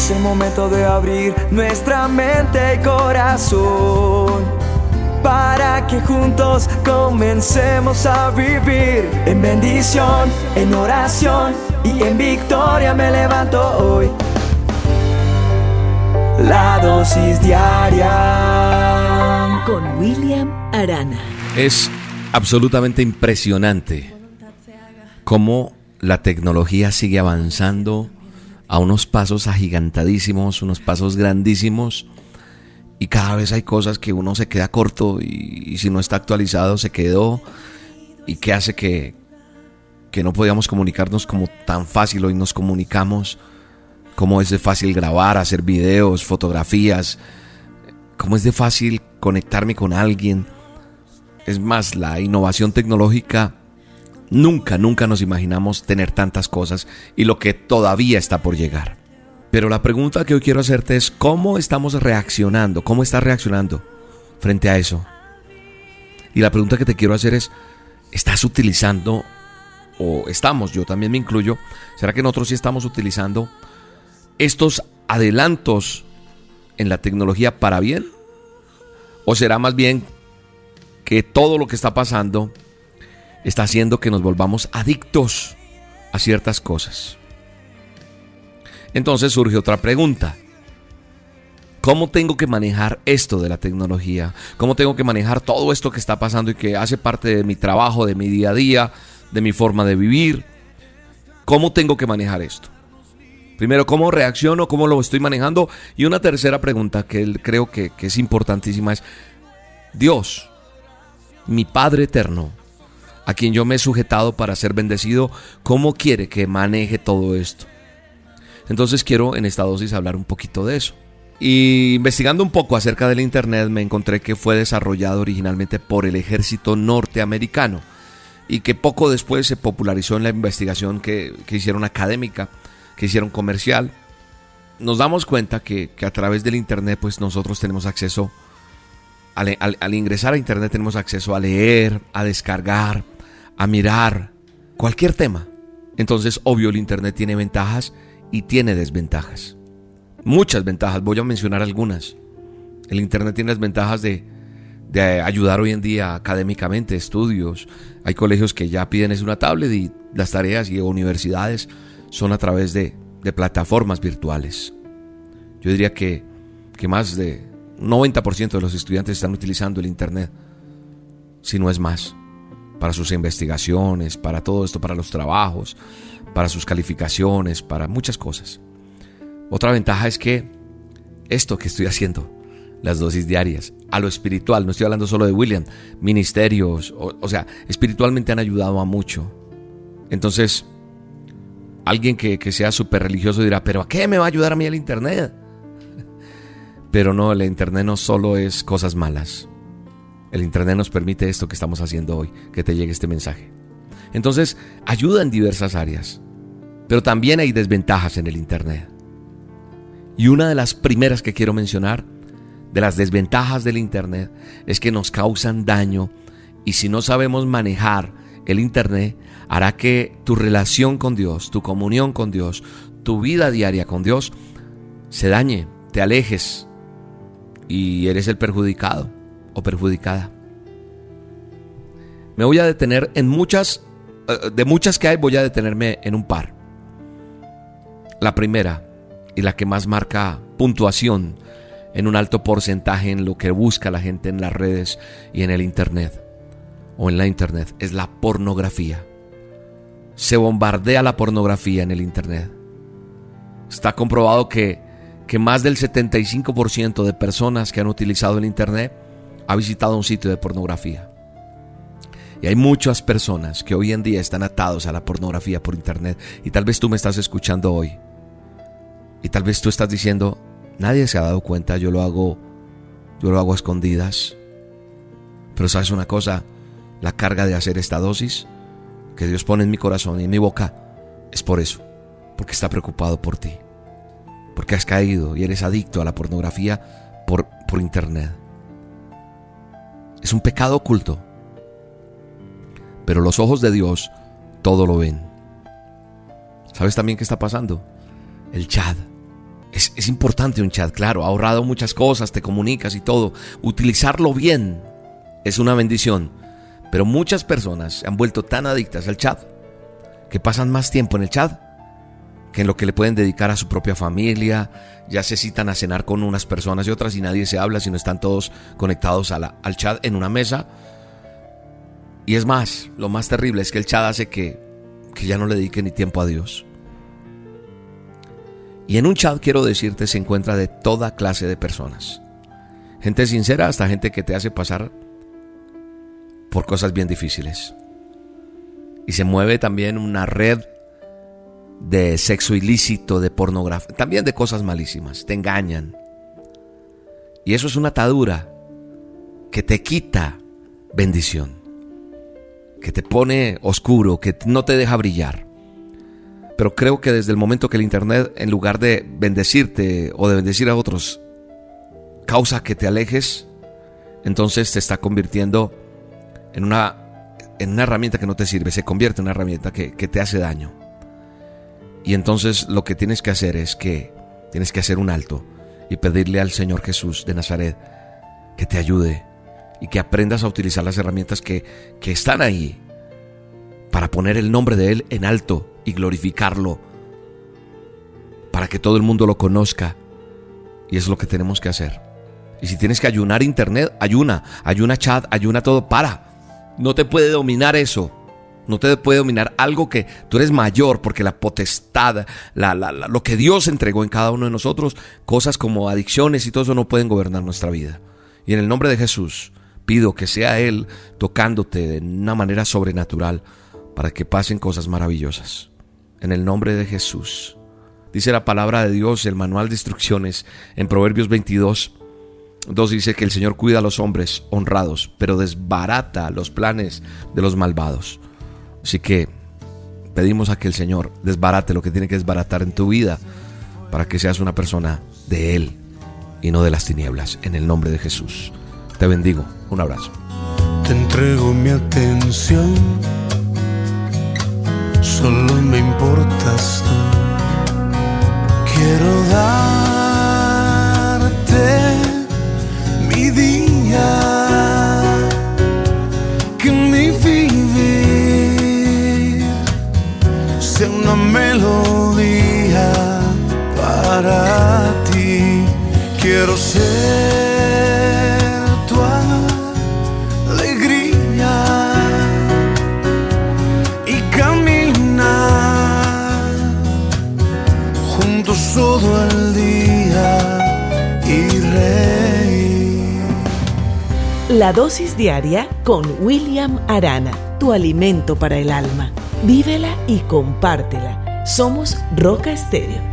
Es el momento de abrir nuestra mente y corazón para que juntos comencemos a vivir en bendición, en oración y en victoria me levanto hoy. La dosis diaria con William Arana. Es absolutamente impresionante cómo la tecnología sigue avanzando a unos pasos agigantadísimos, unos pasos grandísimos. Y cada vez hay cosas que uno se queda corto y, si no está actualizado se quedó. Y que hace que, que no podíamos comunicarnos como tan fácil hoy nos comunicamos. Cómo es de fácil grabar, hacer videos, fotografías. Cómo es de fácil conectarme con alguien. Es más, la innovación tecnológica Nunca, nunca nos imaginamos tener tantas cosas y lo que todavía está por llegar. Pero la pregunta que hoy quiero hacerte es cómo estamos reaccionando, cómo estás reaccionando frente a eso. Y la pregunta que te quiero hacer es, ¿estás utilizando, o estamos, yo también me incluyo, ¿será que nosotros sí estamos utilizando estos adelantos en la tecnología para bien? ¿O será más bien que todo lo que está pasando está haciendo que nos volvamos adictos a ciertas cosas. Entonces surge otra pregunta. ¿Cómo tengo que manejar esto de la tecnología? ¿Cómo tengo que manejar todo esto que está pasando y que hace parte de mi trabajo, de mi día a día, de mi forma de vivir? ¿Cómo tengo que manejar esto? Primero, ¿cómo reacciono? ¿Cómo lo estoy manejando? Y una tercera pregunta que creo que, que es importantísima es, Dios, mi Padre Eterno, a quien yo me he sujetado para ser bendecido, ¿cómo quiere que maneje todo esto? Entonces quiero en esta dosis hablar un poquito de eso. Y investigando un poco acerca del Internet me encontré que fue desarrollado originalmente por el ejército norteamericano y que poco después se popularizó en la investigación que, hicieron académica, que hicieron comercial. Nos damos cuenta que, a través del Internet pues nosotros tenemos acceso, al ingresar a Internet tenemos acceso a leer, a descargar, a mirar cualquier tema. Entonces, obvio, el Internet tiene ventajas y tiene desventajas. Muchas ventajas, voy a mencionar algunas. El Internet tiene las ventajas de, ayudar hoy en día académicamente, estudios. Hay colegios que ya piden es una tablet y las tareas y universidades son a través de, plataformas virtuales. Yo diría que, que más de 90% de los estudiantes están utilizando el Internet, si no es más para sus investigaciones, para todo esto, para los trabajos, para sus calificaciones, para muchas cosas. Otra ventaja es que esto que estoy haciendo, las dosis diarias, a lo espiritual, no estoy hablando solo de William, ministerios, o, sea, espiritualmente han ayudado a mucho. Entonces, alguien que, que sea súper religioso dirá, pero ¿a qué me va a ayudar a mí el Internet? Pero no, el Internet no solo es cosas malas. El Internet nos permite esto que estamos haciendo hoy, que te llegue este mensaje. Entonces, ayuda en diversas áreas, pero también hay desventajas en el Internet. Y una de las primeras que quiero mencionar, de las desventajas del Internet, es que nos causan daño y si no sabemos manejar el Internet, hará que tu relación con Dios, tu comunión con Dios, tu vida diaria con Dios, se dañe, te alejes y eres el perjudicado perjudicada. Me voy a detener en muchas, eh, de muchas que hay, voy a detenerme en un par. La primera y la que más marca puntuación en un alto porcentaje en lo que busca la gente en las redes y en el Internet o en la Internet es la pornografía. Se bombardea la pornografía en el Internet. Está comprobado que, que más del 75% de personas que han utilizado el Internet ha visitado un sitio de pornografía. Y hay muchas personas que hoy en día están atados a la pornografía por internet. Y tal vez tú me estás escuchando hoy. Y tal vez tú estás diciendo, nadie se ha dado cuenta, yo lo hago, yo lo hago a escondidas. Pero sabes una cosa, la carga de hacer esta dosis que Dios pone en mi corazón y en mi boca es por eso, porque está preocupado por ti, porque has caído y eres adicto a la pornografía por, por internet. Es un pecado oculto. Pero los ojos de Dios todo lo ven. ¿Sabes también qué está pasando? El chat. Es, importante un chat, claro, ha ahorrado muchas cosas, te comunicas y todo. Utilizarlo bien es una bendición. Pero muchas personas se han vuelto tan adictas al chat que pasan más tiempo en el chat que en lo que le pueden dedicar a su propia familia, ya se citan a cenar con unas personas y otras y nadie se habla, sino están todos conectados al chat en una mesa. Y es más, lo más terrible es que el chat hace que, que ya no le dedique ni tiempo a Dios. Y en un chat, quiero decirte, se encuentra de toda clase de personas. Gente sincera hasta gente que te hace pasar por cosas bien difíciles. Y se mueve también una red de sexo ilícito, de pornografía, también de cosas malísimas. Te engañan. Y eso es una atadura que te quita bendición, que te pone oscuro, que no te deja brillar. Pero creo que desde el momento que el Internet, en lugar de bendecirte o de bendecir a otros, causa que te alejes, entonces te está convirtiendo en una, en una herramienta que no te sirve, se convierte en una herramienta que, que te hace daño. Y entonces lo que tienes que hacer es que tienes que hacer un alto y pedirle al Señor Jesús de Nazaret que te ayude y que aprendas a utilizar las herramientas que, que están ahí para poner el nombre de Él en alto y glorificarlo, para que todo el mundo lo conozca. Y es lo que tenemos que hacer. Y si tienes que ayunar internet, ayuna, ayuna chat, ayuna todo, para. No te puede dominar eso. No te puede dominar algo que tú eres mayor porque la potestad, la, lo que Dios entregó en cada uno de nosotros, cosas como adicciones y todo eso no pueden gobernar nuestra vida. Y en el nombre de Jesús pido que sea Él tocándote de una manera sobrenatural para que pasen cosas maravillosas. En el nombre de Jesús. Dice la palabra de Dios, el manual de instrucciones en Proverbios 22. 2 dice que el Señor cuida a los hombres honrados, pero desbarata los planes de los malvados. Así que pedimos a que el Señor desbarate lo que tiene que desbaratar en tu vida para que seas una persona de Él y no de las tinieblas. En el nombre de Jesús. Te bendigo. Un abrazo. Te entrego mi atención. Solo me importas tú. Quiero darte Quiero ser tu alegría y caminar juntos todo el día y reír. La dosis diaria con William Arana, tu alimento para el alma. Vívela y compártela. Somos Roca Estéreo